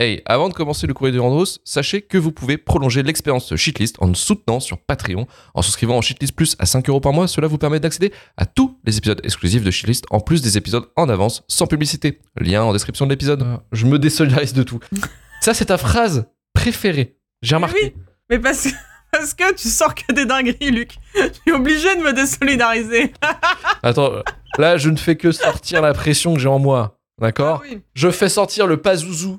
Hey, avant de commencer le courrier de Randros, sachez que vous pouvez prolonger l'expérience Shitlist en nous soutenant sur Patreon. En souscrivant en Shitlist Plus à 5 euros par mois, cela vous permet d'accéder à tous les épisodes exclusifs de Shitlist, en plus des épisodes en avance, sans publicité. Lien en description de l'épisode. Je me désolidarise de tout. Ça, c'est ta phrase préférée. J'ai remarqué. Oui, mais parce que, parce que tu sors que des dingueries, Luc. Je suis obligé de me désolidariser. Attends, là, je ne fais que sortir la pression que j'ai en moi. D'accord? Ah oui. Je fais sortir le pazouzou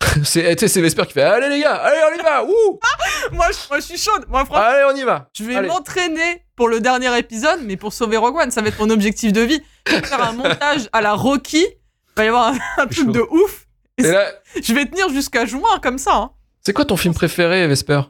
C'est c'est Vesper qui fait Allez les gars, allez on y va Wouh Moi, je, moi, je suis chaude. Moi, franchement, Allez on y va je vais m'entraîner pour le dernier épisode, mais pour sauver Rogue One. Ça va être mon objectif de vie. Je vais faire un montage à la Rocky. Il va y avoir un, un truc chaud. de ouf. Et là, Je vais tenir jusqu'à juin comme ça. hein. c'est quoi ton film préféré, Vesper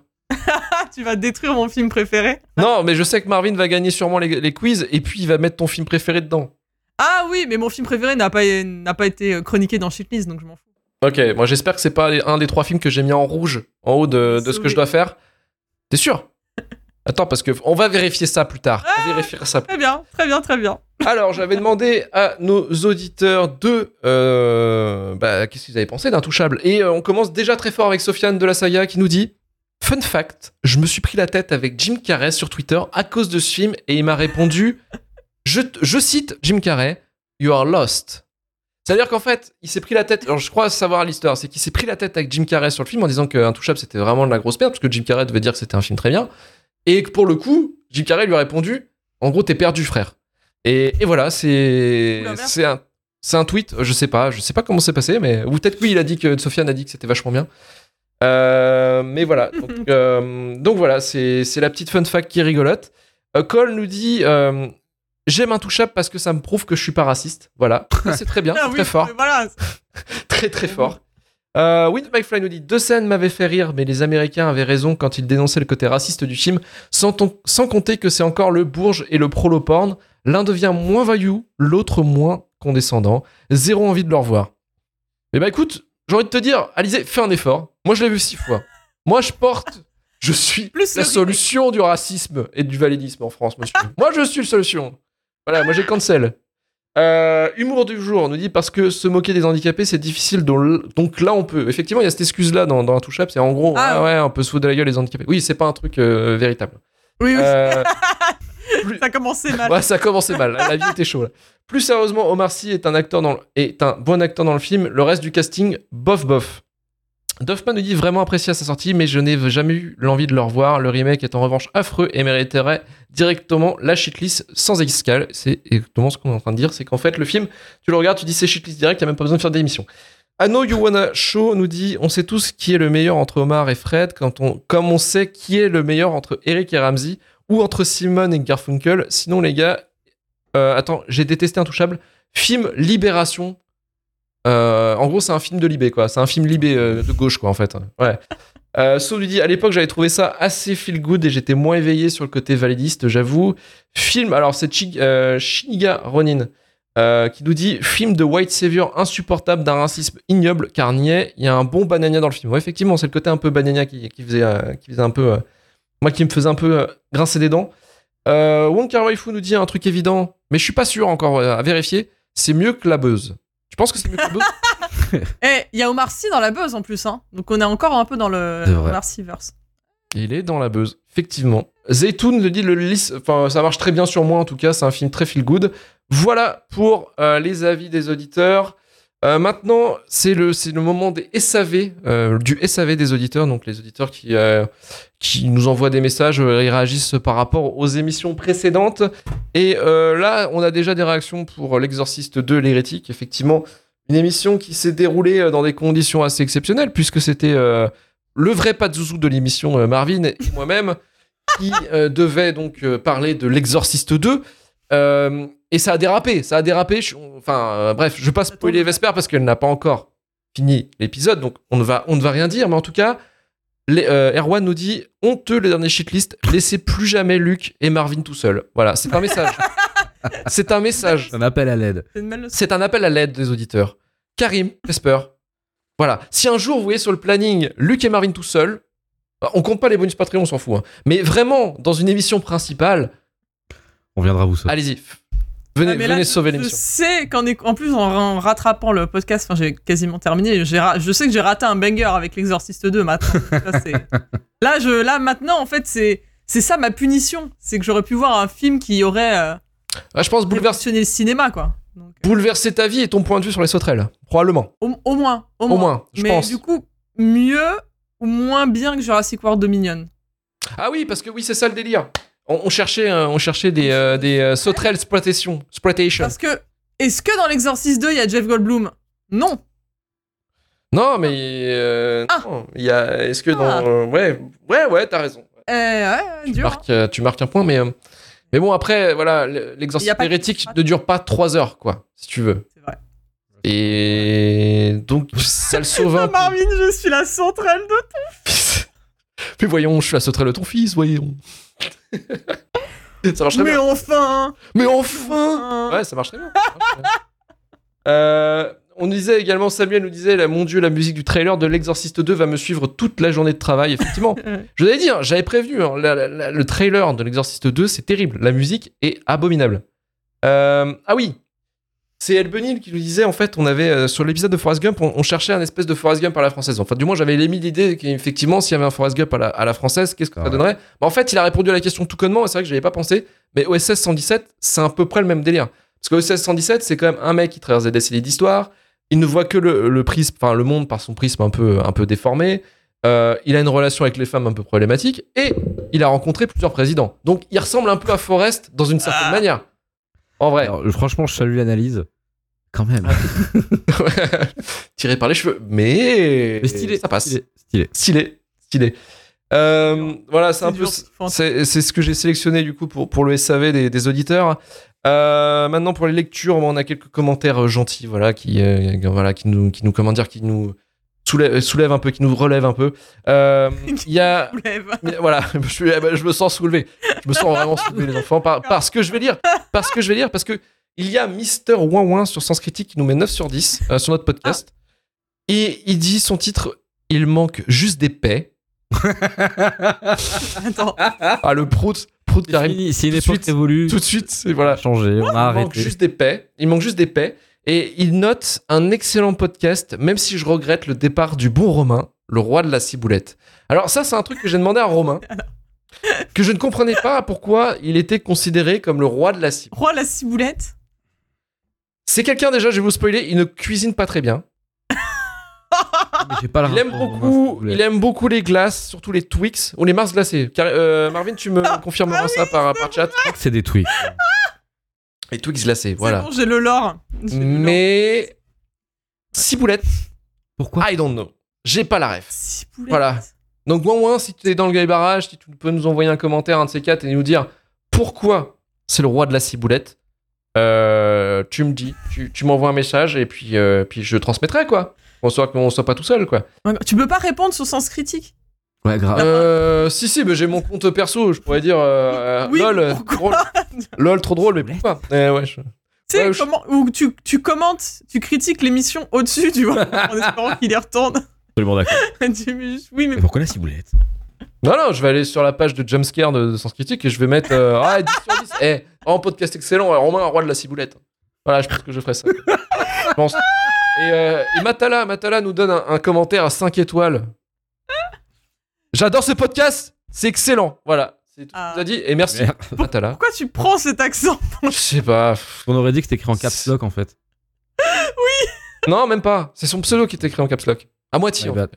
tu vas détruire mon film préféré. Non, mais je sais que Marvin va gagner sûrement les, les quiz et puis il va mettre ton film préféré dedans. Ah oui, mais mon film préféré n'a pas, n'a pas été chroniqué dans Shitlist, donc je m'en fous. Ok, moi j'espère que c'est pas un des trois films que j'ai mis en rouge en haut de, de ce que je dois faire. T'es sûr? Attends, parce que on va vérifier ça plus tard. On vérifiera ça. Très bien, très bien, très bien. Alors, j'avais demandé à nos auditeurs de. euh, bah, qu'est-ce qu'ils avaient pensé d'Intouchable? Et euh, on commence déjà très fort avec Sofiane de la saga qui nous dit Fun fact, je me suis pris la tête avec Jim Carrey sur Twitter à cause de ce film et il m'a répondu je, je cite Jim Carrey You are lost. C'est-à-dire qu'en fait, il s'est pris la tête. Alors, je crois savoir l'histoire, c'est qu'il s'est pris la tête avec Jim Carrey sur le film en disant qu'Intouchable c'était vraiment de la grosse merde, parce que Jim Carrey devait dire que c'était un film très bien. Et que pour le coup, Jim Carrey lui a répondu En gros, t'es perdu, frère. Et, et voilà, c'est un, tweet, je sais pas, je sais pas comment c'est passé, mais ou peut-être que oui, il a dit que Sofiane a dit que c'était vachement bien. Euh, mais voilà, donc, euh, donc voilà, c'est la petite fun fact qui rigolote. Euh, Cole nous dit euh, J'aime Intouchable parce que ça me prouve que je suis pas raciste. Voilà, c'est très bien, Ah oui, très fort Voilà. très très fort. Euh, Wind McFly nous dit deux scènes m'avaient fait rire, mais les Américains avaient raison quand ils dénonçaient le côté raciste du film, sans, ton- sans compter que c'est encore le bourge et le prolo-porn. L'un devient moins vaillou, l'autre moins condescendant. Zéro envie de le revoir. Mais bah écoute, j'ai envie de te dire, Alizé, fais un effort. Moi je l'ai vu six fois. Moi je porte, je suis Plus la solution du racisme et du validisme en France, monsieur. moi je suis la solution. Voilà, moi j'ai cancel. Euh, humour du jour nous dit parce que se moquer des handicapés c'est difficile donc, là on peut effectivement il y a cette excuse là dans, dans Intouchable c'est en gros Ah, ah ouais on peut se foutre de la gueule les handicapés. Oui c'est pas un truc euh, véritable. Oui, oui, Euh, ça a commencé mal. ouais ça a commencé mal. La vie était chaude. Plus sérieusement Omar Sy est un acteur dans le- est un bon acteur dans le film. Le reste du casting bof bof Duffman nous dit vraiment apprécié à sa sortie, mais je n'ai jamais eu l'envie de le revoir. Le remake est en revanche affreux et mériterait directement la shitlist sans escale. C'est exactement ce qu'on est en train de dire, c'est qu'en fait le film, tu le regardes, tu dis c'est shitlist direct, a même pas besoin de faire d'émission. Anno You Wanna Show nous dit on sait tous qui est le meilleur entre Omar et Fred, comme on sait qui est le meilleur entre Eric et Ramsey, ou entre Simon et Garfunkel. Sinon les gars, euh, attends, j'ai détesté Intouchable. Film Libération. Euh, en gros, c'est un film de Libé, quoi. C'est un film Libé euh, de gauche, quoi, en fait. Ouais. Euh, lui dit à l'époque, j'avais trouvé ça assez feel good et j'étais moins éveillé sur le côté validiste, j'avoue. Film, alors c'est euh, Shiniga Ronin euh, qui nous dit film de white savior insupportable d'un racisme ignoble car niais. Il y a un bon banania dans le film. Effectivement, c'est le côté un peu banania qui, faisait, euh, qui faisait un peu, euh, moi qui me faisait un peu euh, grincer des dents. Euh, Wong Kar nous dit un truc évident, mais je suis pas sûr encore euh, à vérifier. C'est mieux que la buzz. Tu penses que c'est mieux que la buzz Eh, il y a Omar Sy dans la buzz en plus, hein. Donc on est encore un peu dans le C'est vrai. Omar Sy-verse. Il est dans la buzz, effectivement. Zaytoun le dit, le lisse, enfin, ça marche très bien sur moi en tout cas, c'est un film très feel good. Voilà pour euh, les avis des auditeurs. Euh, maintenant, c'est le, c'est le moment des SAV, euh, du SAV des auditeurs, donc les auditeurs qui, euh, qui nous envoient des messages, ils réagissent par rapport aux émissions précédentes. Et là, on a déjà des réactions pour L'Exorciste 2, l'hérétique, effectivement. Une émission qui s'est déroulée dans des conditions assez exceptionnelles, puisque c'était le vrai Pazuzu de l'émission, Marvin et moi-même, qui devait donc parler de l'Exorciste 2. Et ça a dérapé, ça a dérapé. Je- enfin, euh, bref, je vais pas spoiler Vesper parce qu'elle n'a pas encore fini l'épisode, donc on ne, va, on ne va rien dire, mais en tout cas, les- euh, Erwan nous dit honteux le dernier shitlist, laissez plus jamais Luc et Marvin tout seuls. Voilà, c'est un message. c'est un message. C'est un appel à l'aide. C'est un appel à l'aide des auditeurs. Karim, Vesper. Voilà. Si un jour vous voyez sur le planning Luc et Marvin tout seuls, bah, on compte pas les bonus Patreon, on s'en fout. hein. Mais vraiment, dans une émission principale, On viendra vous sauver. allez-y. Venez, Ah, mais là, venez je- sais qu'en en plus, en, rattrapant le podcast, enfin, j'ai quasiment terminé. je sais que j'ai raté un banger avec l'Exorciste 2 maintenant. Là, je, là, maintenant, en fait, c'est, c'est ça ma punition. C'est que j'aurais pu voir un film qui aurait euh, Ah, je pense bouleverser, le cinéma, quoi. Donc, euh, bouleverser ta vie et ton point de vue sur les sauterelles. Probablement. au, au moins, au, Au moins, je Mais pense. du coup, mieux ou moins bien que Jurassic World Dominion. Ah oui, parce que oui, c'est ça le délire. On, on cherchait, euh, on cherchait des, euh, des euh, sauterelles exploitation. exploitation. Parce que, est-ce que dans l'Exorcist 2, il y a Jeff Goldblum? Non. Non, mais euh, Ah. non, il y a. Est-ce que dans. Ah. euh, ouais, ouais, ouais, t'as raison. Eh, ouais, Tu dur. hein. marques, euh, tu marques un point, mais. euh, mais bon, après, voilà, l- Il y l'exorcisme a pas- hérétique ne dure pas 3 heures, quoi, si tu veux. C'est vrai. Et donc, ça le sauve un. Marvin, je suis la sauterelle de Puis voyons, je suis la sauterelle de ton fils, voyons. ça marcherait Mais bien. enfin Mais enfin Ouais, ça marcherait bien. ça marcherait bien. Euh, on disait également, Samuel nous disait, là, mon dieu, la musique du trailer de l'Exorciste 2 va me suivre toute la journée de travail. Effectivement, je l'avais dit, hein, j'avais prévenu, hein, la- la- la- le trailer de l'Exorciste 2, c'est terrible. La musique est abominable. Euh, ah oui, c'est El Benil qui nous disait, en fait, on avait, euh, sur l'épisode de Forrest Gump, on, on cherchait un espèce de Forrest Gump à la française. Enfin, du moins, j'avais émis l'idée qu'effectivement, s'il y avait un Forrest Gump à la, à la française, qu'est-ce que Ah ça ouais. donnerait? Bah, En fait, il a répondu à la question tout connement, et c'est vrai que je avais pas pensé, mais OSS 117, c'est à peu près le même délire. Parce que OSS 117, c'est quand même un mec qui traverse des décennies d'histoire, il ne voit que le, le prisme, enfin le monde par son prisme un peu, un peu déformé, euh, il a une relation avec les femmes un peu problématique, et il a rencontré plusieurs présidents. Donc il ressemble un peu à Forrest dans une certaine Ah. manière. En vrai. Alors, franchement, je salue l'analyse. Quand même. Tiré par les cheveux. Mais, Mais stylé. ça passe. Stylé. stylé. Stylé. Stylé. Euh, voilà, c'est un peu. C'est c'est ce que j'ai sélectionné du coup pour, pour le SAV des, des auditeurs. Euh, maintenant pour les lectures, on a quelques commentaires gentils, voilà, qui, euh, voilà, qui nous, qui nous, comment dire, qui nous soulèvent, soulèvent un peu, qui nous relèvent un peu. Euh, Il y a, Soulève. voilà, je, suis- eh ben, je me sens soulevé. Je me sens vraiment soulevé, les enfants, par- parce que je vais lire. Parce que je vais lire, parce que il y a Mister Ouin sur Sens Critique qui nous met 9 sur 10 euh, sur notre podcast. Et il dit son titre Il manque juste des paix. Attends. Ah, le prout, prout C'est une Tout de époque suite. évolue. Tout de suite, voilà. a changé, on a Il manque arrêté. juste des paix. Il manque juste des paix. Et il note un excellent podcast, même si je regrette le départ du bon Romain, le roi de la ciboulette. Alors ça, c'est un truc que j'ai demandé à Romain, que je ne comprenais pas pourquoi il était considéré comme le roi de la ciboulette. Roi la ciboulette? C'est quelqu'un déjà, je vais vous spoiler, il ne cuisine pas très bien. Pas Il aime beaucoup, il aime beaucoup les glaces, surtout les Twix ou les Mars glacés. Car, euh, Marvin, tu me confirmeras ça par, par chat. Je crois que c'est des tweaks. Les Twix glacés, C'est voilà. bon, j'ai le lore. J'ai. Mais ciboulette, Pourquoi I don't know. J'ai pas la ref. Ciboulette. Voilà. Donc, ouin ouin, si tu es dans le gay barrage, si tu peux nous envoyer un commentaire, un de ces quatre, et nous dire pourquoi c'est le roi de la ciboulette, euh, tu me dis, tu, tu m'envoies un message, et puis, euh, puis je transmettrai, quoi. Qu'on soit, qu'on soit pas tout seul, quoi. Tu peux pas répondre sur sens critique. Ouais, grave. Euh, si, si, mais j'ai mon compte perso, je pourrais dire euh, Oui, lol, drôle. lol, trop drôle, mais pourquoi Eh ouais, je- Tu sais, Ouais, je- comment. Ou tu, tu commentes, tu critiques l'émission au-dessus, tu vois, en espérant qu'il y retourne. Absolument d'accord. Oui, mais Mais pourquoi la ciboulette? Non, non, je vais aller sur la page de Jumpscare de, de Sens Critique et je vais mettre euh, ah, 10 sur 10. Eh, en podcast excellent, Romain, roi de la ciboulette. Voilà, je pense que je ferai ça. je pense. Et, euh, et Matala, Matala nous donne un, un commentaire à 5 étoiles. J'adore ce podcast, c'est excellent. Voilà, c'est tout ce Ah. as dit. Et merci, Merde. Pourquoi tu prends cet accent Je sais pas. On aurait dit que c'était écrit en caps lock en fait. Non, même pas. C'est son pseudo qui est écrit en caps lock. À moitié. En fait.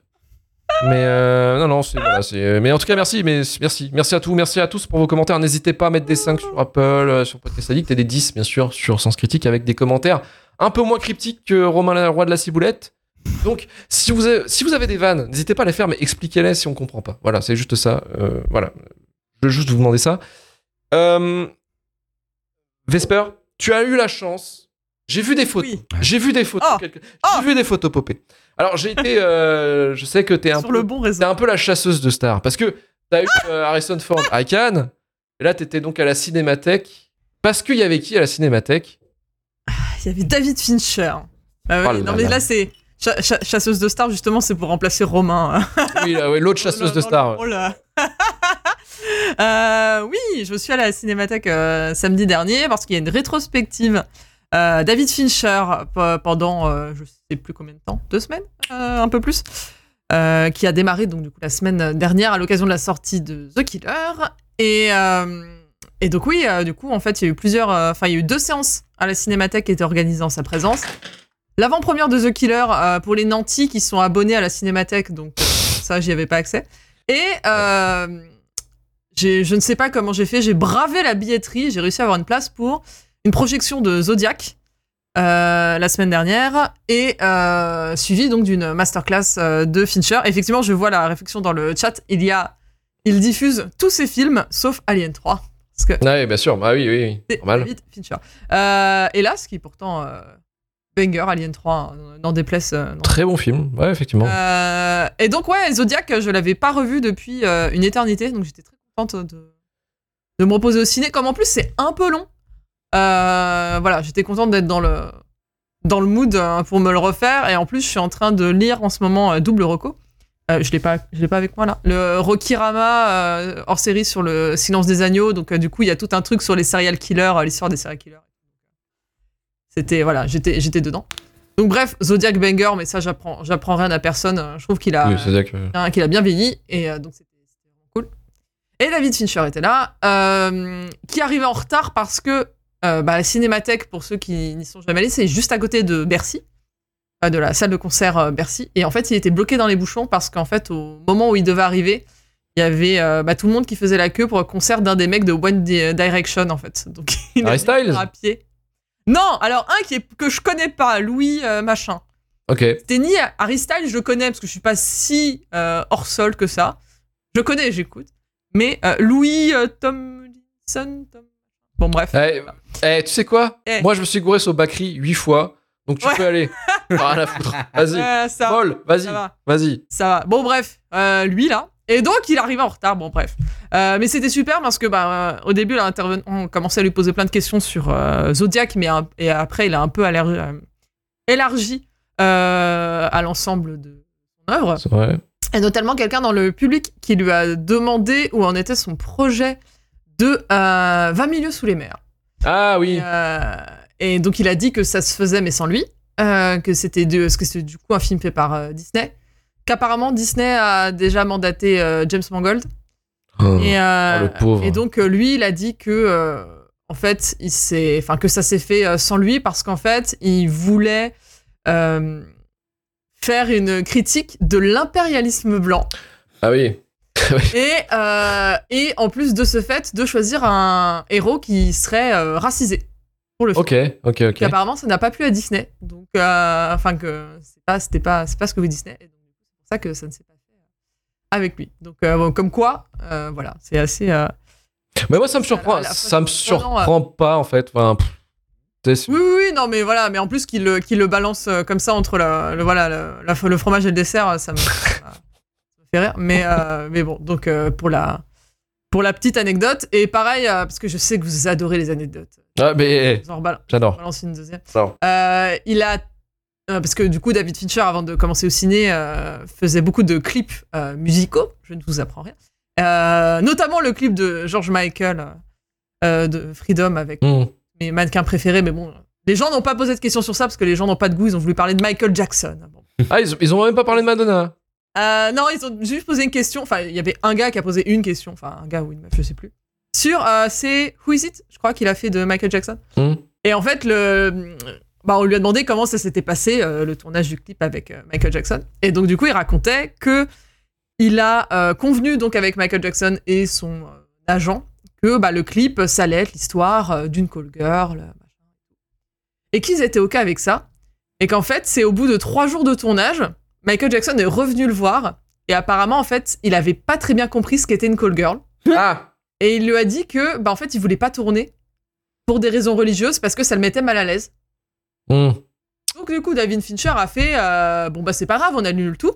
Mais euh, non, non, c'est voilà, c'est. Mais en tout cas, merci, mais merci, merci à tous, merci à tous pour vos commentaires. N'hésitez pas à mettre des 5 sur Apple, euh, sur Podcast Addict et des 10 bien sûr sur Sens Critique avec des commentaires un peu moins cryptiques que Romain le roi de la ciboulette. Donc, si vous avez, si vous avez des vannes, n'hésitez pas à les faire, mais expliquez-les si on comprend pas. Voilà, c'est juste ça. euh, voilà, je veux juste vous demander ça. Euh, Vesper, tu as eu la chance J'ai vu des photos. Oui. J'ai vu des photos. Oh. quelque- J'ai Oh. vu des photos popées. Alors j'ai été, euh, je sais que t'es un Sur peu, le bon t'es un peu la chasseuse de stars parce que t'as eu euh, Harrison Ford à Cannes. Et là t'étais donc à la Cinémathèque parce qu'il y avait qui à la Cinémathèque? Il y avait David Fincher. Ah ouais, Oh là non, mais là, c'est. Cha- cha- chasseuse de stars, justement, c'est pour remplacer Romain. Oui, ouais, l'autre chasseuse Dans de stars. rôle, euh. Oui, je suis allée à la Cinémathèque euh, samedi dernier parce qu'il y a une rétrospective euh, David Fincher pendant euh, je sais plus combien de temps, deux semaines, un peu plus, qui a démarré donc du coup la semaine dernière à l'occasion de la sortie de The Killer et et donc oui, du coup en fait il y a eu plusieurs, enfin il y a eu deux séances à la Cinémathèque qui étaient organisées en sa présence. L'avant-première de The Killer euh, pour les nantis qui sont abonnés à la Cinémathèque, donc euh, ça j'y avais pas accès. Et euh, je ne sais pas comment j'ai fait, j'ai bravé la billetterie, j'ai réussi à avoir une place pour une projection de Zodiac la semaine dernière et euh, suivi donc d'une masterclass de Fincher. Effectivement, je vois la réflexion dans le chat. Il y a, il diffuse tous ses films sauf Alien 3 parce que Ouais, bien sûr. Bah oui, oui, oui. Normal. Fincher. Et là, ce qui pourtant banger Alien 3, hein, n'en déplaise. euh. Très bon film. Ouais, effectivement. Euh, et donc, ouais, Zodiac, je l'avais pas revu depuis euh, une éternité, donc j'étais très contente de, de me reposer au ciné. Comme en plus, c'est un peu long. Voilà, j'étais contente d'être dans le, dans le mood pour me le refaire. Et en plus, je suis en train de lire en ce moment Double. Euh, je l'ai pas, je l'ai pas avec moi là. Le Rokirama euh, hors série sur le silence des agneaux. Donc, du coup, il y a tout un truc sur les serial killers, l'histoire des serial killers. C'était, voilà, j'étais, j'étais dedans. Donc, bref, Zodiac Banger, mais ça, j'apprends, j'apprends rien à personne. Euh, Je trouve qu'il a, Oui, que. hein, qu'il a bien vieilli et euh, donc c'était cool. Et David Fincher était là, euh, qui arrivait en retard parce que euh, bah, la Cinémathèque, pour ceux qui n'y sont jamais allés, c'est juste à côté de Bercy, euh, de la salle de concert euh, Bercy. Et en fait, il était bloqué dans les bouchons parce qu'en fait, au moment où il devait arriver, il y avait euh, bah, tout le monde qui faisait la queue pour le concert d'un des mecs de One Di- Direction en fait. Donc il Harry a Styles à pied. Non, alors un qui est, que je connais pas, Louis euh, machin. Ok. C'était Harry Styles, je le connais parce que je suis pas si euh, hors sol que ça. Je connais, j'écoute. Mais euh, Louis Tomlinson. Tom- Bon, bref. Eh, eh, tu sais quoi? Eh. Moi, je me suis gouré sur Bakri huit fois, donc tu Ouais. peux aller. Rien à foutre. Vas-y. Paul, vas-y. Vas-y. Ça va. Bon, bref. lui, là. Et donc, il arrivait en retard. Bon, bref. Euh, mais c'était super parce que, bah, euh, au début, on commençait à lui poser plein de questions sur euh, Zodiac, mais un- et après, il a un peu euh, élargi à l'ensemble de son œuvre. C'est vrai. et notamment quelqu'un dans le public qui lui a demandé où en était son projet de euh, 20 milieux sous les mers. Ah oui. Et, et donc il a dit que ça se faisait mais sans lui, que c'était que du coup un film fait par Disney, qu'apparemment Disney a déjà mandaté euh, James Mangold. Oh, Et, euh, oh, le pauvre. et donc euh, lui, il a dit que euh, en fait, il s'est, enfin que ça s'est fait euh, sans lui parce qu'en fait, il voulait euh, faire une critique de l'impérialisme blanc Ah oui. et euh, et en plus de ce fait, de choisir un héros qui serait euh, racisé pour le film. Ok, ok, ok. Et apparemment, ça n'a pas plu à Disney. Donc, euh, enfin que c'est pas, c'était pas, c'est pas ce que veut Disney. Et donc, ça que ça ne s'est pas fait euh, avec lui. Donc, euh, bon, comme quoi, euh, voilà, c'est assez. Mais moi, ça me surprend. la Ça me surprend pas, en fait. Enfin, Oui, oui, oui, non, mais voilà, mais en plus qu'il le, le balance comme ça entre le, le- voilà, le, la- le fromage et le dessert, ça me, ça fait rire. Mais, euh, mais bon, donc euh, pour la, pour la petite anecdote, et pareil, euh, parce que je sais que vous adorez les anecdotes, Ah, mais en rebal- j'adore. balance une deuxième. il a. euh, parce que du coup, David Fincher, avant de commencer au ciné, euh, faisait beaucoup de clips euh, musicaux. Je ne vous apprends rien. Notamment le clip de George Michael de Freedom avec Hmm. mes mannequins préférés. Mais bon, les gens n'ont pas posé de questions sur ça parce que les gens n'ont pas de goût. Ils ont voulu parler de Michael Jackson. Bon. Ah, ils, ils ont même pas parlé de Madonna. Non, ils ont juste posé une question. Enfin, il y avait un gars qui a posé une question. Enfin, un gars ou une meuf, je sais plus. Sur, c'est Who Is It? Je crois qu'il a fait de Michael Jackson. Hmm. Et en fait, le, bah, on lui a demandé comment ça s'était passé, euh, le tournage du clip avec euh, Michael Jackson. Et donc, du coup, il racontait que il a euh, convenu donc avec Michael Jackson et son agent que bah, le clip, ça allait être l'histoire d'une call girl. machin. Et qu'ils étaient OK avec ça. Et qu'en fait, c'est au bout de trois jours de tournage, Michael Jackson est revenu le voir. Et apparemment, en fait, il avait pas très bien compris ce qu'était une call girl. Ah, Et il lui a dit que, bah, en fait, il voulait pas tourner pour des raisons religieuses parce que ça le mettait mal à l'aise. Hmm. Donc du coup, David Fincher a fait euh, bon bah c'est pas grave, on annule tout.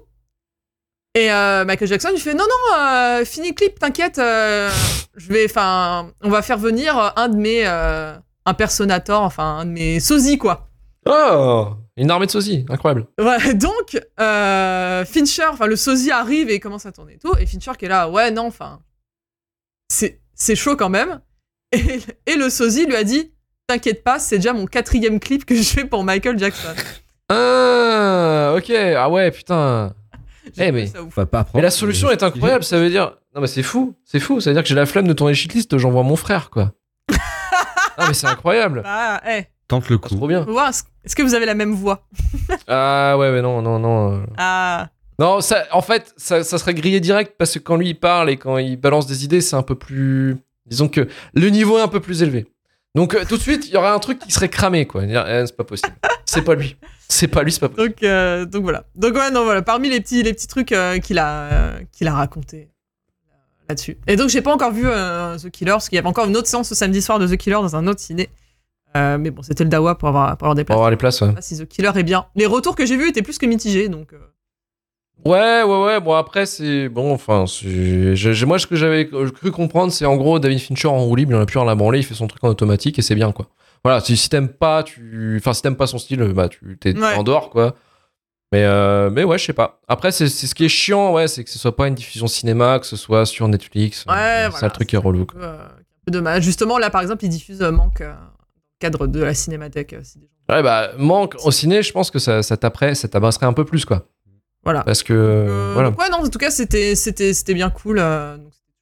Et euh, Michael Jackson il fait non non, euh, fini clip, t'inquiète, je vais, enfin, on va faire venir un de mes impersonators, enfin un de mes sosies quoi. Oh Une armée de sosies, incroyable. Ouais, donc Fincher, enfin le sosie arrive et commence à tourner et tout, et Fincher qui est là, ouais non, enfin c'est c'est chaud quand même. Et, et le sosie lui a dit, t'inquiète pas, c'est déjà mon quatrième clip que je fais pour Michael Jackson. Ah, ok. Ah ouais, putain. Eh, mais-. Faut pas la solution est incroyable, ça veut dire. Non, mais c'est fou, c'est fou. Ça veut dire que j'ai la flemme de tourner shitlist, j'envoie mon frère, quoi. ah, mais c'est incroyable. Bah, eh, Tente le Ah, c'est coup. trop bien. est-ce que vous avez la même voix? Ah, ouais, mais non, non, non. euh. Ah, Non, ça, en fait, ça, ça serait grillé direct parce que quand lui il parle et quand il balance des idées, c'est un peu plus. Disons que le niveau est un peu plus élevé. Donc, euh, tout de suite, il y aura un truc qui serait cramé, quoi. Eh, c'est pas possible. C'est pas lui. C'est pas lui, c'est pas possible. donc, euh, donc voilà. Donc ouais, non, voilà, parmi les petits, les petits trucs euh, qu'il a, qu'il a raconté là-dessus. Et donc j'ai pas encore vu The Killer, parce qu'il y avait encore une autre séance ce samedi soir de The Killer dans un autre ciné. Mais bon, c'était le Dawa pour avoir, pour avoir des places. va voir les places, ouais. Je sais pas si The Killer est bien. Les retours que j'ai vus étaient plus que mitigés, donc... euh, Ouais, ouais, ouais. Bon, après, c'est. Bon, enfin, c'est- moi, ce que j'avais cru comprendre, c'est en gros, David Fincher en roue libre, il en a plus rien à branler, il fait son truc en automatique et c'est bien, quoi. Voilà, si, si t'aimes pas, tu. Enfin, si t'aimes pas son style, bah, tu t'es Ouais. en dehors, quoi. Mais, euh, mais ouais, je sais pas. Après, c'est c'est ce qui est chiant, ouais, c'est que ce soit pas une diffusion cinéma, que ce soit sur Netflix. Ouais, Euh, c'est voilà, ça le truc qui est relou, quoi. un peu, euh, un peu dommage. Justement, là, par exemple, ils diffusent euh, Manque euh, cadre de la Cinémathèque. euh, si Ouais, bah, manque au ciné, je pense que ça, ça ça t'abrasserait un peu plus, quoi. Voilà. Parce que. Euh, voilà. donc ouais, non, en tout cas, c'était, c'était, c'était bien cool. euh, donc c'était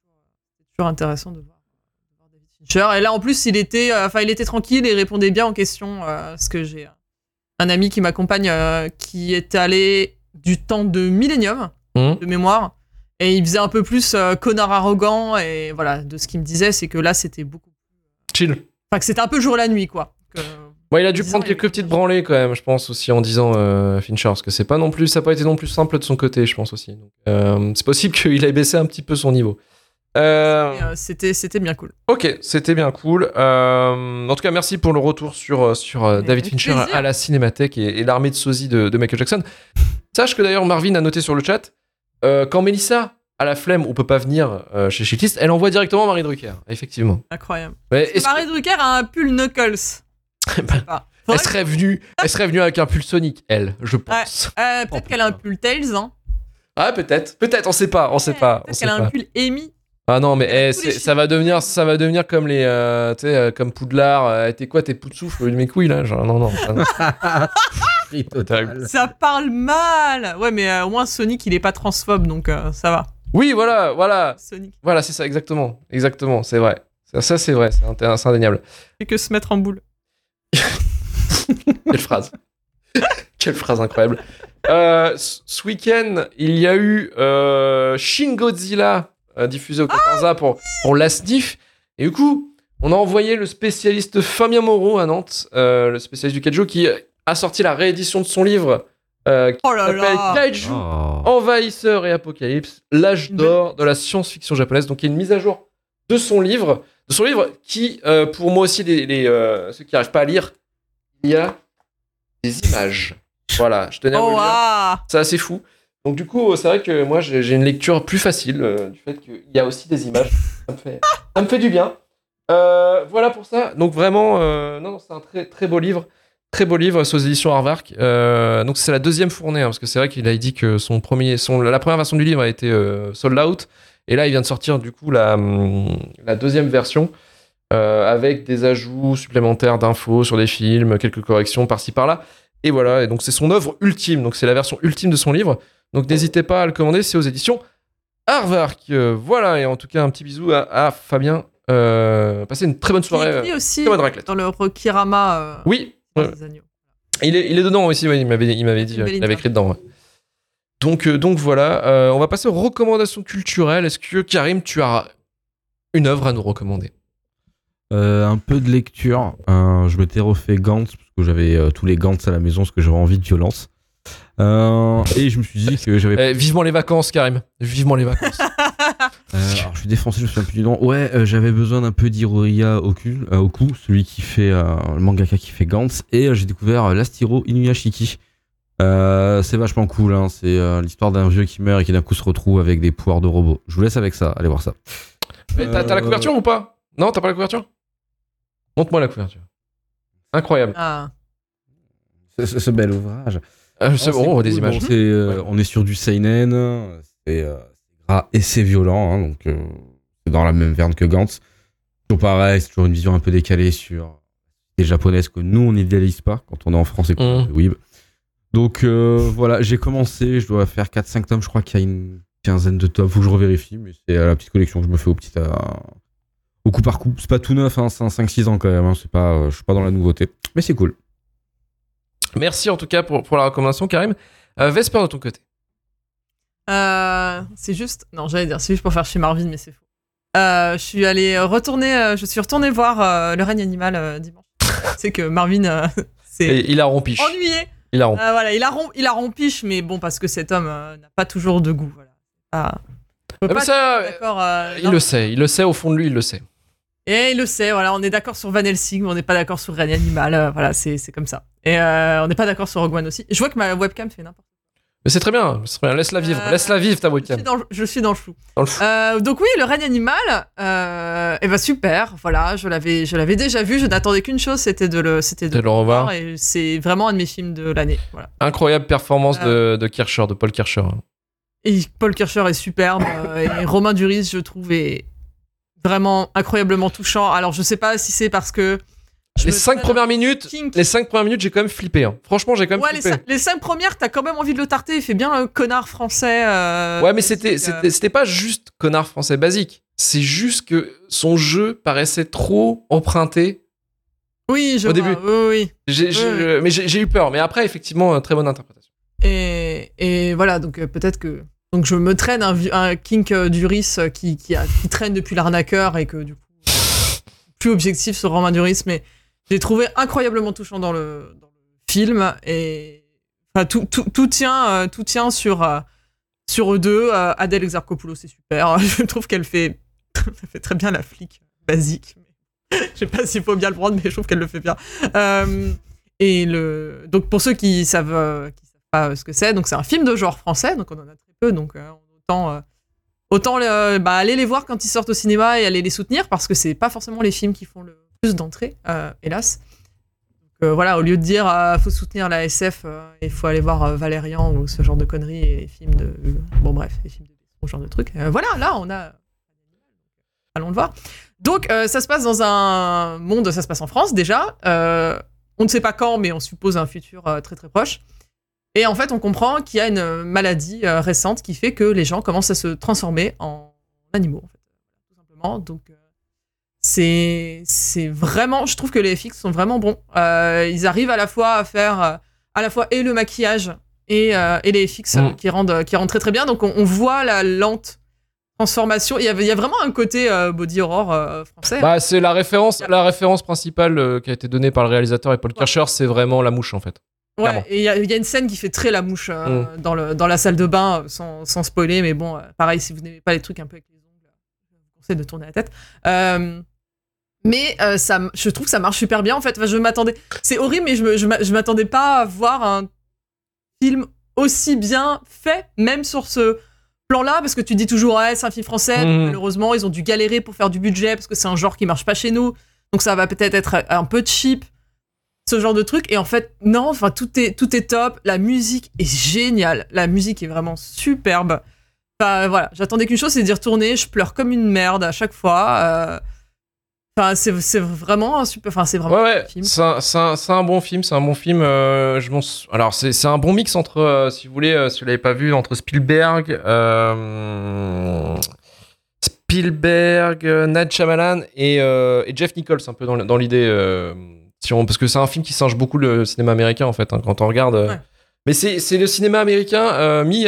toujours, intéressant de voir, David Fincher. Et là, en plus, il était, euh, enfin, il était tranquille et répondait bien aux questions. parce que j'ai un ami qui m'accompagne qui est allé du temps de Millennium, Hum. de mémoire. Et il faisait un peu plus connard arrogant. Et voilà, de ce qu'il me disait, c'est que là, c'était beaucoup. Chill. Enfin, que c'était un peu jour la nuit, quoi. Que- Ouais, il a dû prendre quelques petites branlées quand même, je pense aussi en disant euh, Fincher, parce que c'est pas non plus, ça n'a pas été non plus simple de son côté, je pense aussi. Euh, c'est possible qu'il ait baissé un petit peu son niveau. Euh, c'était, c'était bien cool. ok, c'était bien cool. En tout cas, merci pour le retour sur, sur David Fincher plaisir. à la Cinémathèque et, et l'armée de sosie de, de Michael Jackson. Sache que d'ailleurs, Marvin a noté sur le chat, quand Melissa a la flemme ou peut pas venir euh, chez Shitlist, elle envoie directement Marie Drucker, effectivement. Incroyable. Mais Parce que est-ce Marie Drucker a un pull Knuckles. bah, Pas. elle serait venue, elle serait venue avec un pull Sonic, elle, je pense. Euh, Oh, peut-être qu'elle a un pull Tails, hein. Ah peut-être, peut-être, on sait pas, on sait pas, on Peut-être sait qu'elle a pas. un pull Amy. Ah non mais eh, ça va devenir, ça va devenir comme les, euh, tu sais, euh, comme Poudlard. euh, T'es quoi, t'es Poudsoufle de mes couilles là genre, Non non. ah, non. Free total. Ça parle mal. Ouais, mais euh, au moins Sonic, il est pas transphobe, donc euh, ça va. Oui voilà, voilà, Sonic, voilà, c'est ça exactement, exactement, c'est vrai. Ça, ça, c'est vrai, c'est indéniable. fait que se mettre en boule. Quelle phrase, quelle phrase incroyable. Euh, ce week-end, il y a eu euh, Shin Godzilla euh, diffusé au 14A pour pour la. Et du coup, on a envoyé le spécialiste Fabien Moreau à Nantes, euh, le spécialiste du Kaiju, qui a sorti la réédition de son livre euh, qui Oh là s'appelle là. Kaiju, Oh. Envahisseur et Apocalypse, l'âge d'or de la science-fiction japonaise. Donc il y a une mise à jour de son livre, de son livre qui, euh, pour moi aussi, les, les, euh, ceux qui n'arrivent pas à lire, il y a des images. Voilà, je tenais à vous Oh, le dire. ah C'est assez fou. Donc du coup, c'est vrai que moi, j'ai une lecture plus facile euh, du fait qu'il y a aussi des images. Ça me fait, ça me fait du bien. Voilà pour ça. Donc vraiment, non, non, c'est un très très beau livre. Très beau livre sous éditions Harvark. Donc c'est la deuxième fournée, hein, parce que c'est vrai qu'il a dit que son premier, son, la première version du livre a été sold out. Et là, il vient de sortir du coup la, hum, la deuxième version euh, avec des ajouts supplémentaires d'infos sur des films, quelques corrections par-ci par-là. Et voilà, et donc c'est son œuvre ultime, donc c'est la version ultime de son livre. Donc n'hésitez pas à le commander, c'est aux éditions Harvark. Euh, voilà, et en tout cas, un petit bisou à, à Fabien. Euh, passez une très bonne Il soirée. écrit euh, aussi bonne dans le Rokirama Oui, ouais. il est, il est dedans aussi, ouais, il m'avait il m'avait dit, il avait interview. écrit dedans. ouais. Donc, euh, donc voilà, euh, on va passer aux recommandations culturelles. Est-ce que Karim, tu as une œuvre à nous recommander? Euh, un peu de lecture. Euh, je m'étais refait Gantz parce que j'avais euh, tous les Gantz à la maison parce que j'avais envie de violence. Euh, et je me suis dit que j'avais. Eh, Vivement les vacances, Karim. Vivement les vacances. Euh, alors, je suis défoncé, je me souviens plus du nom. Ouais, euh, j'avais besoin d'un peu d'Hiroya Oku, euh, celui qui fait euh, le mangaka qui fait Gantz, et euh, j'ai découvert euh, l'Astiro Inuyashiki. Euh, c'est vachement cool, hein. c'est euh, l'histoire d'un vieux qui meurt et qui d'un coup se retrouve avec des pouvoirs de robot. Je vous laisse avec ça, allez voir ça. Mais t'as t'as la Euh, couverture ou pas? Non, t'as pas la couverture? Montre-moi la couverture. Incroyable. Ah. Ce, ce- ce bel ouvrage. Euh, c'est Oh, bon, on voit cool, des images. bon, c'est, euh, Ouais. On est sur du seinen, c'est euh, gras et c'est violent, hein, donc euh, c'est dans la même verne que Gantz. Toujours pareil, c'est toujours une vision un peu décalée sur les japonaises que nous on n'idéalise pas quand on est en France et qu'on Mhm. est weeb. Donc euh, voilà, j'ai commencé, je dois faire 4-5 tomes, je crois qu'il y a une quinzaine de tomes, faut que je revérifie, mais c'est la petite collection que je me fais au petit euh, au coup par coup. C'est pas tout neuf, hein, c'est un 5-6 ans quand même, hein, c'est pas, euh, je suis pas dans la nouveauté, mais c'est cool. Merci en tout cas pour, pour la recommandation, Karim. Euh, Vesper de ton côté. Euh, c'est juste. Non, j'allais dire, c'est juste pour faire chez Marvin, mais c'est faux. Euh, je suis allé retourner. euh, je suis retourné voir euh, Le règne animal euh, dimanche. c'est que Marvin euh, Et il a rompiche. ennuyé. Il a rompi. Euh, voilà, il a, rom- il a rompiche, mais bon, parce que cet homme euh, n'a pas toujours de goût. Voilà. Ah. Ah, mais ça, euh, il le sait, il le sait au fond de lui, il le sait. Et il le sait, voilà, on est d'accord sur Van Helsing, mais on n'est pas d'accord sur Règne Animal, euh, voilà, c'est comme ça. Et euh, on n'est pas d'accord sur Rogue One aussi. Je vois que ma webcam fait n'importe Mais c'est très bien. Laisse-la vivre, Euh, laisse-la vivre ta. Je webcam. suis dans le- Je suis dans le flou. Dans le fou. Euh, donc oui, le règne animal, euh, et ben super, voilà, je l'avais, je l'avais déjà vu, je n'attendais qu'une chose, c'était de le, c'était De le revoir. et c'est vraiment un de mes films de l'année, voilà. Incroyable performance de, de Kircher, de Paul Kircher. Et Paul Kircher est superbe, et Romain Duris, je trouve, est vraiment incroyablement touchant. Alors je sais pas si c'est parce que Les cinq premières minutes, les cinq premières minutes, j'ai quand même flippé. hein. Franchement, j'ai quand même Ouais, les, flippé. cinq, les cinq premières, t'as quand même envie de le tarter. Il fait bien le connard français. euh, Ouais, mais c'était, euh. c'était, pas juste connard français basique. C'est juste que son jeu paraissait trop emprunté. Oui, je au vois, début. Oui, oui. Mais j'ai, eu peur. Mais après, effectivement, euh, très bonne interprétation. Et, et voilà, donc peut-être que. Donc je me traîne un, un kink Duris qui, qui, a- qui traîne depuis l'arnaqueur et que du coup. Plus objectif sur Romain Duris, mais j'ai trouvé incroyablement touchant dans le, film. Et. Enfin, tout, tout, tout tient, euh, tout tient sur, euh, sur eux deux. Euh, Adèle Exarchopoulos, c'est super. Je trouve qu'elle fait, elle fait très bien la flic basique. Je sais pas s'il faut bien le prendre, mais je trouve qu'elle le fait bien. Et le donc pour ceux qui savent qui savent pas ce que c'est, donc c'est un film de genre français, donc on en a très peu, donc autant autant bah, aller les voir quand ils sortent au cinéma et aller les soutenir parce que c'est pas forcément les films qui font le plus d'entrées, euh, hélas. Donc euh, voilà, au lieu de dire euh, faut soutenir la SF, euh, il faut aller voir Valérian ou ce genre de conneries et les films de bon bref, les films de ce genre de trucs. Voilà, là on a allons le voir. Donc, ça se passe dans un monde, ça se passe en France déjà. On ne sait pas quand, mais on suppose un futur très très proche. Et en fait, on comprend qu'il y a une maladie récente qui fait que les gens commencent à se transformer en animaux, tout simplement. Donc, c'est c'est vraiment, je trouve que les FX sont vraiment bons. Euh, ils arrivent à la fois à faire euh, à la fois et le maquillage et, euh, et les FX Mm. qui rendent qui rendent très très bien. Donc, on, on voit la lente transformation. Il y a, il y a vraiment un côté euh, body horror français. Bah, c'est la référence, la référence principale qui a été donnée par le réalisateur et Paul Kircher, c'est vraiment la mouche en fait. Ouais, et il y, a- il y a une scène qui fait très la mouche euh, dans, le, dans la salle de bain, sans, sans spoiler, mais bon, pareil, si vous n'aimez pas les trucs un peu avec les ongles, je vous conseille de tourner la tête. Euh, mais euh, ça, je trouve que ça marche super bien en fait. Enfin, je m'attendais. C'est horrible, mais je m'attendais pas à voir un film aussi bien fait, même sur ce plan-là, parce que tu dis toujours, ouais, c'est un film français. Mhm. malheureusement, ils ont dû galérer pour faire du budget, parce que c'est un genre qui marche pas chez nous. Donc ça va peut-être être un peu cheap ce genre de truc et en fait non enfin tout est tout est top la musique est géniale la musique est vraiment superbe enfin voilà j'attendais qu'une chose c'est d'y retourner je pleure comme une merde à chaque fois euh, enfin c'est vraiment un super enfin c'est vraiment Ouais, un ouais, film c'est un, un- un bon film, c'est un bon film. euh, je Alors, c'est c'est un bon mix entre, euh, si vous voulez, euh, si vous l'avez pas vu, entre Spielberg, euh, Spielberg, euh, Nat Shyamalan et, euh, et Jeff Nichols, un peu dans, dans l'idée. si on- parce que c'est un film qui singe beaucoup le cinéma américain, en fait, hein, quand on regarde. Ouais. Mais c'est c'est le cinéma américain mis,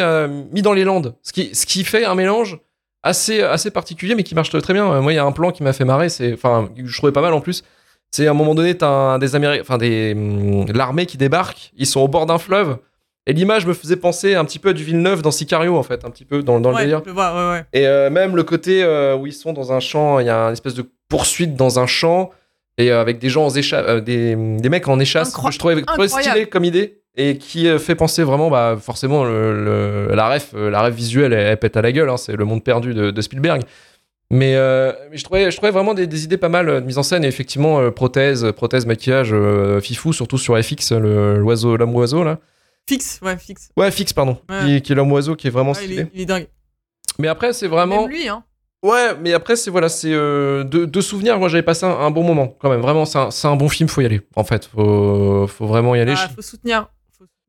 mis dans les Landes, ce qui, ce qui fait un mélange assez, assez particulier, mais qui marche très bien. Euh, Moi, il y a un plan qui m'a fait marrer, c'est, enfin, je trouvais pas mal en plus. C'est à un moment donné, t'as un- des Américains, enfin des hum, l'armée qui débarque, ils sont au bord d'un fleuve Et l'image me faisait penser un petit peu à du Villeneuve dans Sicario, en fait, un petit peu dans, dans le Ouais, délire. je vois, ouais, ouais. Et euh, même le côté euh, où ils sont dans un champ, il y a une espèce de poursuite dans un champ, et euh, avec des gens en écha- des, des mecs en échasse, je trouvais, je trouvais stylé comme idée, et qui euh, fait penser vraiment, bah, forcément, le, le- la, ref, euh, la ref visuelle, elle, elle pète à la gueule, hein, c'est le monde perdu de, de Spielberg. Mais, euh, mais je, trouvais, je trouvais vraiment des, des idées pas mal de mise en scène, et effectivement, euh, prothèse, prothèse, maquillage, euh, fifou, surtout sur FX, l'oiseau, l'homme oiseau, là. Fixe, ouais, fixe. Ouais, FX, pardon, Ouais. qui, qui est l'homme oiseau, qui est vraiment Ouais, il, stylé. est, il est dingue. Mais après, c'est vraiment. Même lui, hein. Ouais, mais après, c'est voilà, c'est euh, de, de souvenirs. Moi, j'avais passé un, un bon moment quand même. Vraiment, c'est un, c'est un bon film, faut y aller. En fait, faut, faut vraiment y aller. Ah, faut soutenir.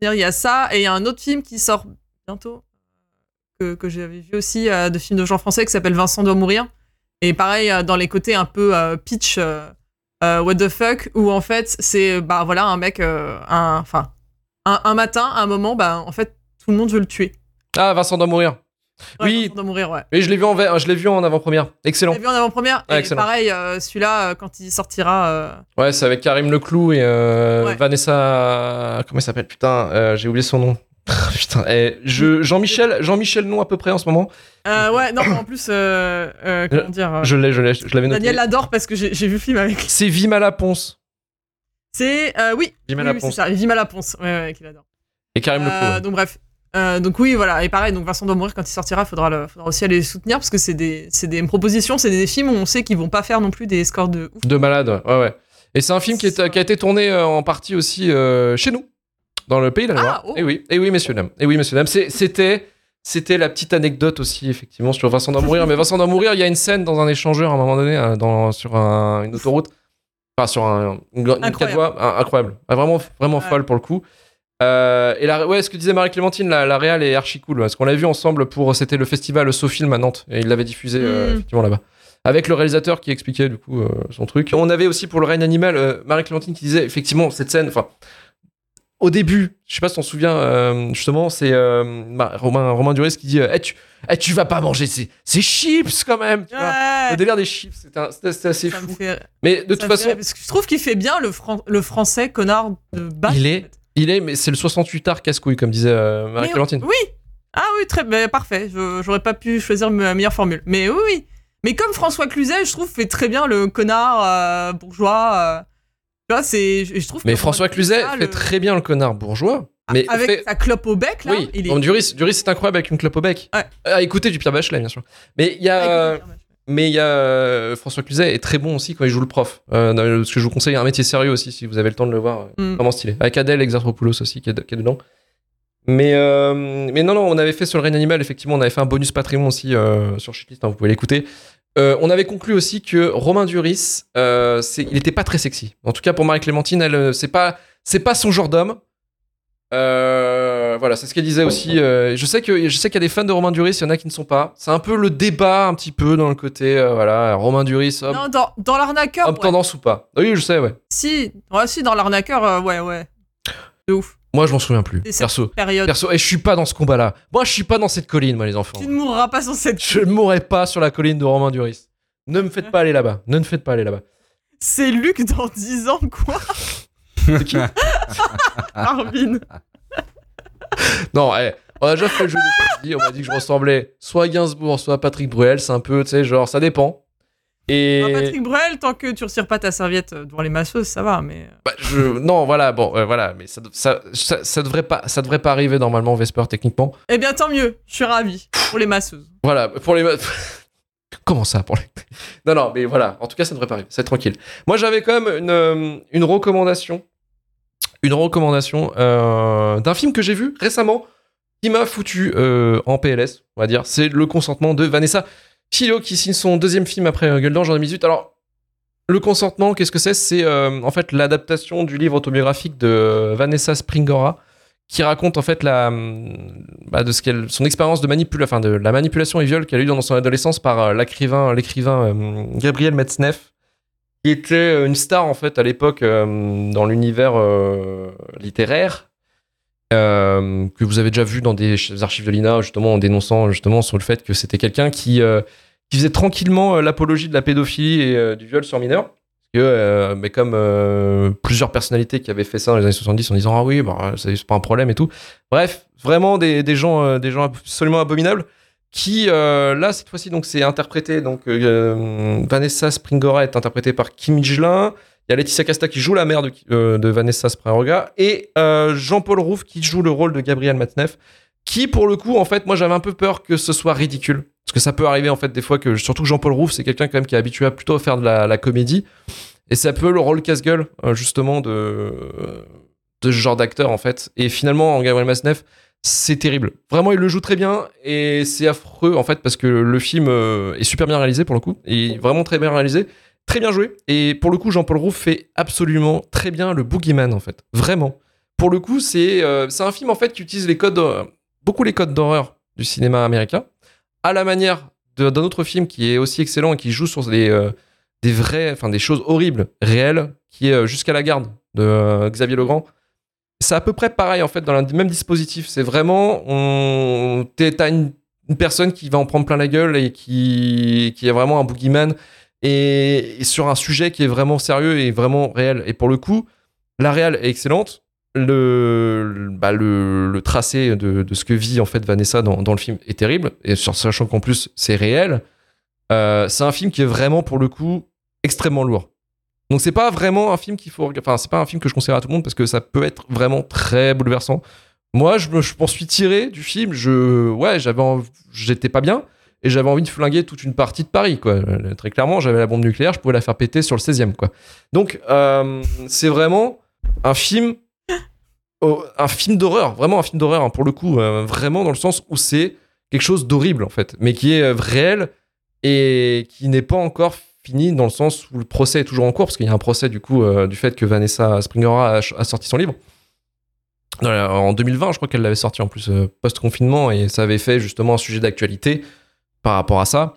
Il y a ça, et il y a un autre film qui sort bientôt, que, que j'avais vu aussi, euh, de film de Jean Français, qui s'appelle Vincent doit mourir. Et pareil, euh, dans les côtés un peu euh, pitch, what the fuck, où en fait, c'est, bah voilà, un mec, un, enfin, un matin, à un moment, bah en fait, tout le monde veut le tuer. Ah, Vincent doit mourir. Ouais, Oui. Mourir, ouais. Oui, je l'ai vu en, je l'ai vu en avant-première. Excellent. J'ai vu en avant-première, Ah, et excellent. pareil, euh, celui-là, euh, quand il sortira, euh, Ouais, c'est avec Karim Leclou et euh, Ouais. Vanessa. Comment elle s'appelle? Putain, j'ai oublié son nom. Putain, eh, je Jean-Michel, Jean-Michel nom à peu près en ce moment. euh, ouais, non, en plus, euh, euh, comment dire, Je l'ai, je l'ai, je l'avais noté. Daniel l'adore parce que j'ai vu le film avec. C'est Vimala Ponce. C'est, oui, Vimala oui, oui, c'est Ponce. ça, Vima la Ponce, ouais, ouais, qu'il adore. Et Karim Leclou. Euh, ouais. donc bref. Euh, donc oui, voilà. Et pareil, donc Vincent doit mourir quand il sortira. Il faudra, le- faudra aussi aller les soutenir parce que c'est des, propositions, c'est des films où on sait qu'ils vont pas faire non plus des scores de ouf. De malade, ouais, ouais. Et c'est un film qui, est- C'est- qui a été tourné euh, en partie aussi euh, chez nous, dans le pays de la Ah, Loire. oh. Et oui, et oui, messieurs dames. Et oui, messieurs dames. C'était, c'était la petite anecdote aussi, effectivement, sur Vincent d'en mourir. Mais Vincent d'en mourir, il y a une scène dans un échangeur à un moment donné, dans, sur un- une autoroute, enfin sur un, une, une Incroyable. voies, un- incroyable, Ah, vraiment, vraiment Ouais. folle pour le coup. Euh, et la, ouais, ce que disait Marie-Clémentine, la, la réal est archi cool. Parce qu'on l'a vu ensemble pour, c'était le festival Sofilm à Nantes. Et il l'avait diffusé, euh, Mm. effectivement, là-bas. Avec le réalisateur qui expliquait, du coup, euh, son truc. On avait aussi pour le règne animal, Marie-Clémentine qui disait, effectivement, cette scène, enfin, au début, je sais pas si t'en souviens, euh, justement, c'est euh, bah, Romain, Romain Duris qui dit, euh, Eh, tu, eh, tu vas pas manger ces, ces chips quand même. tu vois. Le délire des chips, c'était assez ça fou. fait. Mais de ça toute façon, fait- parce que je trouve qu'il fait bien le, fran- le français connard de base. Il en est- fait. Il est, mais c'est le 68 art casse-couille, comme disait euh, Marie-Clémentine. Oui. Ah oui, très bien, parfait. J'aurais pas pu choisir ma meilleure formule. Mais oui, oui. Mais comme François Cluzet, je trouve, fait très bien le connard euh, bourgeois. euh, tu vois, c'est. Je je trouve Mais François Cluzet fait le- très bien le connard bourgeois. Mais Avec fait- sa clope au bec, là. oui, il est. Duris, Duris c'est incroyable avec une clope au bec. Ouais. À écouter du Pierre Bachelet, bien sûr. Mais il y a, Ah, mais il y a euh, François Cluzet est très bon aussi quand il joue le prof. Euh, ce que je vous conseille, un métier sérieux aussi si vous avez le temps de le voir. euh, Mm. Vraiment stylé. Avec Adèle Exarchopoulos aussi qui est, qui est dedans. Mais, euh, mais non, non, on avait fait sur le règne animal, effectivement, on avait fait un bonus Patreon aussi euh, sur Shitlist, hein, vous pouvez l'écouter. On avait conclu aussi que Romain Duris, il était pas très sexy. En tout cas, pour Marie-Clémentine, elle, c'est pas, c'est pas son genre d'homme. Euh, voilà, c'est ce qu'elle disait aussi. euh, je sais que je sais qu'il y a des fans de Romain Duris, il y en a qui ne sont pas. C'est un peu le débat un petit peu dans le côté, euh, voilà, Romain Duris, homme, Non, dans, dans l'arnaqueur. homme ouais. tendance ou pas. Oui, je sais, ouais. Si, ouais, si, dans l'arnaqueur, euh, ouais, ouais. De ouf. Moi, je m'en souviens plus. Perso, Période. perso, et je suis pas dans ce combat-là. Moi, je suis pas dans cette colline, moi, les enfants. Tu ne mourras pas sans cette. Je ne mourrai pas sur la colline de Romain Duris. Ne me faites pas aller là-bas. Ne me faites pas aller là-bas. C'est Luc dans 10 ans, quoi. C'est qui Arvin. Non, eh, on a déjà fait le jeu des On m'a dit que je ressemblais soit à Gainsbourg, soit à Patrick Bruel. C'est un peu, tu sais, genre, ça dépend. Et. Ah, Patrick Bruel, tant que tu retires pas ta serviette devant les masseuses, ça va, mais. euh, Bah, je... Non, voilà, bon, euh, voilà, mais ça, ça, ça, ça devrait pas, ça devrait pas arriver normalement, Vesper, techniquement. Eh bien, tant mieux, je suis ravi pour les masseuses. Voilà, pour les. Comment ça pour les... Non, non, mais voilà, en tout cas, ça devrait pas arriver, c'est tranquille. Moi, j'avais quand même une, euh, une recommandation, une recommandation euh, d'un film que j'ai vu récemment qui m'a foutu euh, en PLS, on va dire. C'est Le consentement de Vanessa Philo qui signe son deuxième film après euh, Gueule d'Ange en 2018. Alors, Le consentement, qu'est-ce que c'est? C'est en fait l'adaptation du livre autobiographique de Vanessa Springora qui raconte en fait la, hum, bah, de ce qu'elle, son expérience de manipula, enfin de la manipulation et viol qu'elle a eu dans son adolescence par l'écrivain, l'écrivain Gabriel Metzneff, qui était euh, une star en fait à l'époque euh, dans l'univers euh, littéraire. que vous avez déjà vu dans des ch- archives de l'INA, justement en dénonçant justement sur le fait que c'était quelqu'un qui, qui faisait tranquillement l'apologie de la pédophilie et du viol sur mineurs. Que, mais comme plusieurs personnalités qui avaient fait ça dans les années 70 en disant ah oui bah, c'est pas un problème et tout bref vraiment des, des gens des gens absolument abominables qui euh, là cette fois-ci donc c'est interprété donc euh, Vanessa Springora est interprétée par Kim Jlin il y a Laetitia Casta qui joue la mère de, euh, Vanessa Springora et euh, Jean-Paul Rouve qui joue le rôle de Gabriel Matneff qui pour le coup en fait moi j'avais un peu peur que ce soit ridicule. Parce que ça peut arriver en fait des fois que surtout que Jean-Paul Rouve c'est quelqu'un quand même qui est habitué à plutôt faire de la, comédie. Et c'est un peu le rôle casse-gueule euh, justement de de ce genre d'acteur en fait. Et finalement en Gabriel Matneff c'est terrible. Vraiment il le joue très bien et c'est affreux en fait parce que le film euh, est super bien réalisé pour le coup. Et vraiment très bien réalisé très bien joué. Et pour le coup Jean-Paul Rouve fait absolument très bien le boogeyman en fait. Vraiment. Pour le coup c'est euh, un film en fait qui utilise les codes euh, beaucoup les codes d'horreur du cinéma américain à la manière d'un autre film qui est aussi excellent et qui joue sur des euh, des enfin des choses horribles réelles qui est jusqu'à la garde de Xavier Legrand c'est à peu près pareil en fait dans le même dispositif. C'est vraiment on t'as une, une personne qui va en prendre plein la gueule et qui qui est vraiment un boogeyman et, sur un sujet qui est vraiment sérieux et vraiment réel. Et pour le coup la réelle est excellente. Le, bah, le, le tracé de, de ce que vit en fait Vanessa dans, dans le film est terrible. Et sachant qu'en plus c'est réel euh, c'est un film qui est vraiment pour le coup extrêmement lourd donc c'est pas vraiment un film qu'il faut enfin c'est pas un film que je conseille à tout le monde parce que ça peut être vraiment très bouleversant. Moi je je m'en suis tiré du film je ouais j'avais j'étais pas bien et j'avais envie de flinguer toute une partie de Paris quoi. Euh, très clairement j'avais la bombe nucléaire je pouvais la faire péter sur le 16e quoi. Donc euh, c'est vraiment un film un film d'horreur vraiment un film d'horreur hein, pour le coup euh, vraiment dans le sens où c'est quelque chose d'horrible en fait mais qui est réel et qui n'est pas encore fini dans le sens où le procès est toujours en cours parce qu'il y a un procès du coup euh, du fait que Vanessa Springora a, a sorti son livre. En 2020 je crois qu'elle l'avait sorti en plus euh, post-confinement et ça avait fait justement un sujet d'actualité par rapport à ça.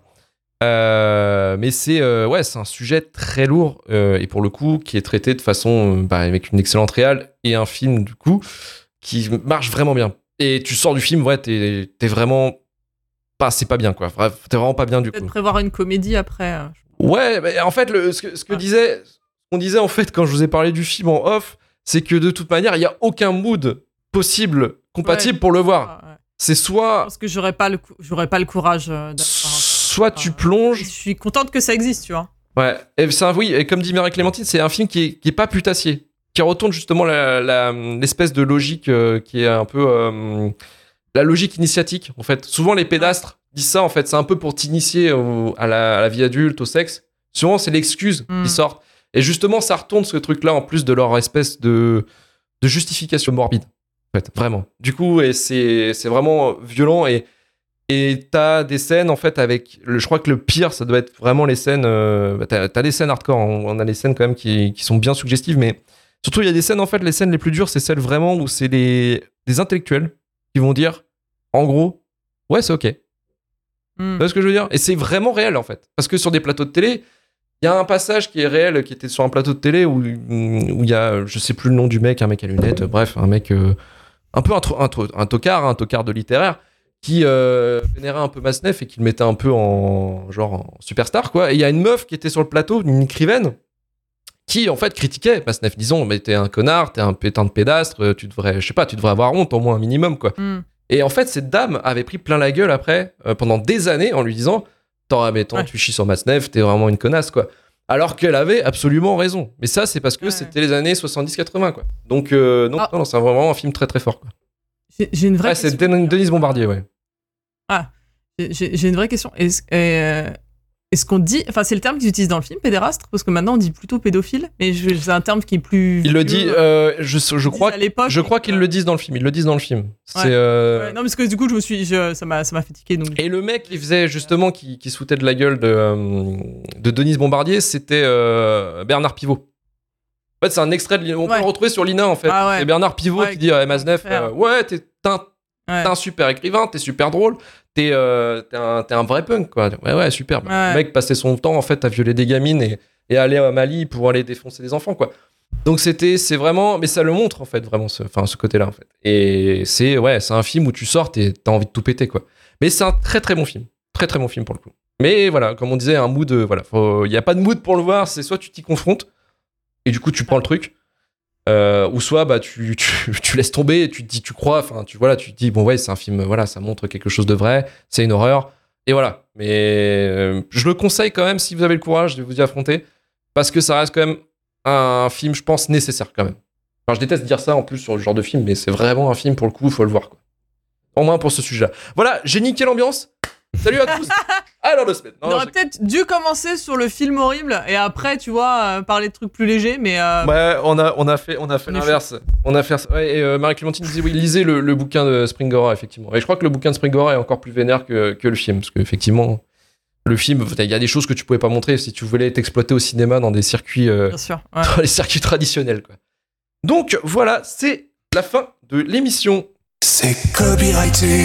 Euh, mais c'est ouais c'est un sujet très lourd et pour le coup qui est traité de façon bah, avec une excellente réal et un film du coup qui marche vraiment bien. Et tu sors du film ouais t'es t'es vraiment pas c'est pas bien quoi. Bref, t'es vraiment pas bien du Peut-être coup. prévoir une comédie après. Ouais, mais en fait, le, ce que, ce que Ah. disait, qu'on disait en fait quand je vous ai parlé du film en off, c'est que de toute manière, il y a aucun mood possible, compatible Ouais. pour le voir. ah, ouais. C'est Je soit, pense que j'aurais pas le j'aurais pas le courage euh, un- soit tu Je plonges. suis contente que ça existe, tu vois. Ouais, et un- oui, et comme dit Mireille Clémentine, c'est un film qui est, qui est pas putassier, qui retourne justement l'espèce de logique euh, qui est un peu euh, la logique initiatique. En fait, souvent les pédastres disent ça. En fait, c'est un peu pour t'initier à la, à la vie adulte, au sexe. Souvent, c'est l'excuse Mm. qui sortent. Et justement, ça retourne ce truc-là en plus de leur espèce de, de justification morbide. En fait, vraiment. Du coup, et c'est c'est vraiment violent et et t'as des scènes en fait avec, le, je crois que le pire, ça doit être vraiment les scènes. Euh, bah, t'as, t'as des scènes hardcore, on, on a des scènes quand même qui, qui sont bien suggestives, mais surtout il y a des scènes en fait, les scènes les plus dures, c'est celles vraiment où c'est des, des intellectuels qui vont dire, en gros, ouais c'est ok. Hmm. Tu vois ce que je veux dire? Et c'est vraiment réel en fait, parce que sur des plateaux de télé. Il y a un passage qui est réel, qui était sur un plateau de télé où où il y a, je sais plus le nom du mec, un mec à lunettes, bref, un mec euh, un peu un, un, un tocard, un tocard de littéraire, qui euh, vénérait un peu Masneff et qui le mettait un peu en genre en superstar quoi. Et il y a une meuf qui était sur le plateau, une écrivaine, qui en fait critiquait Masneff, disons mais t'es un connard, t'es un pétain de pédastre, tu devrais, je sais pas, tu devrais avoir honte au moins un minimum quoi. Hmm. Et en fait cette dame avait pris plein la gueule après euh, pendant des années en lui disant, t'en mais Ouais. tu chies sur Masneff, t'es vraiment une connasse quoi. Alors qu'elle avait absolument raison. Mais ça, c'est parce que Ouais. c'était les années 70-80, quoi. Donc, euh, donc Ah. non, non, c'est vraiment un film très très fort. Quoi. J'ai une vraie Ouais, c'est Denise Bombardier, ouais. J'ai j'ai une vraie question. Est-ce euh, est-ce qu'on dit. Enfin, c'est le terme qu'ils utilisent dans le film, pédérastre Parce que maintenant, on dit plutôt pédophile. Mais c'est un terme qui est plus. Il le dit, euh, euh, je, je crois, disent à l'époque, je crois qu'ils le disent dans le film. Ils le disent dans le film. Ouais. euh, Ouais, non, parce que du coup, je me suis, je- ça m'a, ça m'a. Donc, Et le mec qui faisait justement, qui, qui se foutait de la gueule de, euh, de Denise Bombardier, c'était Bernard Pivot. En fait, c'est un extrait de. On peut le retrouver sur Lina, en fait. Ah ouais. C'est Bernard Pivot qui dit à euh, Ouais, t'es t'es un, Ouais. t'es un super écrivain, t'es super drôle, t'es euh, un, un vrai punk, quoi. Ouais, ouais, super. Ouais. Le mec passait son temps, en fait, à violer des gamines et, aller à Mali pour aller défoncer des enfants, quoi. Donc c'était, c'est vraiment, mais ça le montre en fait vraiment, ce, enfin ce côté-là en fait. Et c'est ouais, c'est un film où tu sors et t'as envie de tout péter quoi. Mais c'est un très très bon film, très très bon film pour le coup. Mais voilà, comme on disait, un mood, euh, voilà, il n'y a pas de mood pour le voir, c'est soit tu t'y confrontes, et du coup tu prends le truc, euh, ou soit bah tu, tu, tu, laisses tomber, tu te dis, tu crois, enfin tu voilà, tu te dis bon ouais c'est un film, voilà, ça montre quelque chose de vrai, c'est une horreur, et voilà. Mais euh, je le conseille quand même si vous avez le courage de vous y affronter, parce que ça reste quand même un film, je pense, nécessaire quand même. Enfin, je déteste dire ça en plus sur le genre de film, mais c'est vraiment un film pour le coup, faut le voir quoi. Au moins pour ce sujet-là. Voilà, j'ai niqué l'ambiance. Salut à tous. Alors de semaine. On aurait peut-être dû commencer sur le film horrible et après, tu vois, euh, parler de trucs plus légers, mais. Euh, ouais, on a, on a fait, on a fait l'inverse. On a fait. Ouais, et euh, Marie-Clémentine disait oui, lisez le, bouquin de Springora effectivement. Et je crois que le bouquin de Springora est encore plus vénère que, que le film, parce qu'effectivement, le film, il y a des choses que tu pouvais pas montrer si tu voulais t'exploiter au cinéma dans des circuits, Bien sûr, dans les circuits traditionnels, quoi. Donc voilà, c'est la fin de l'émission. C'est copyrighté.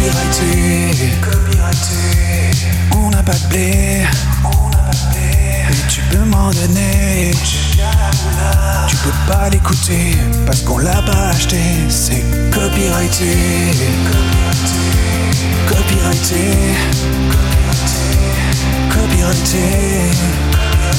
Copyrighté, On n'a pas de blé, on n'a pas de blé. Mais tu peux m'en donner. Tu peux pas l'écouter parce qu'on l'a pas acheté. C'est copyrighté. Copyrighté. Copyrighté.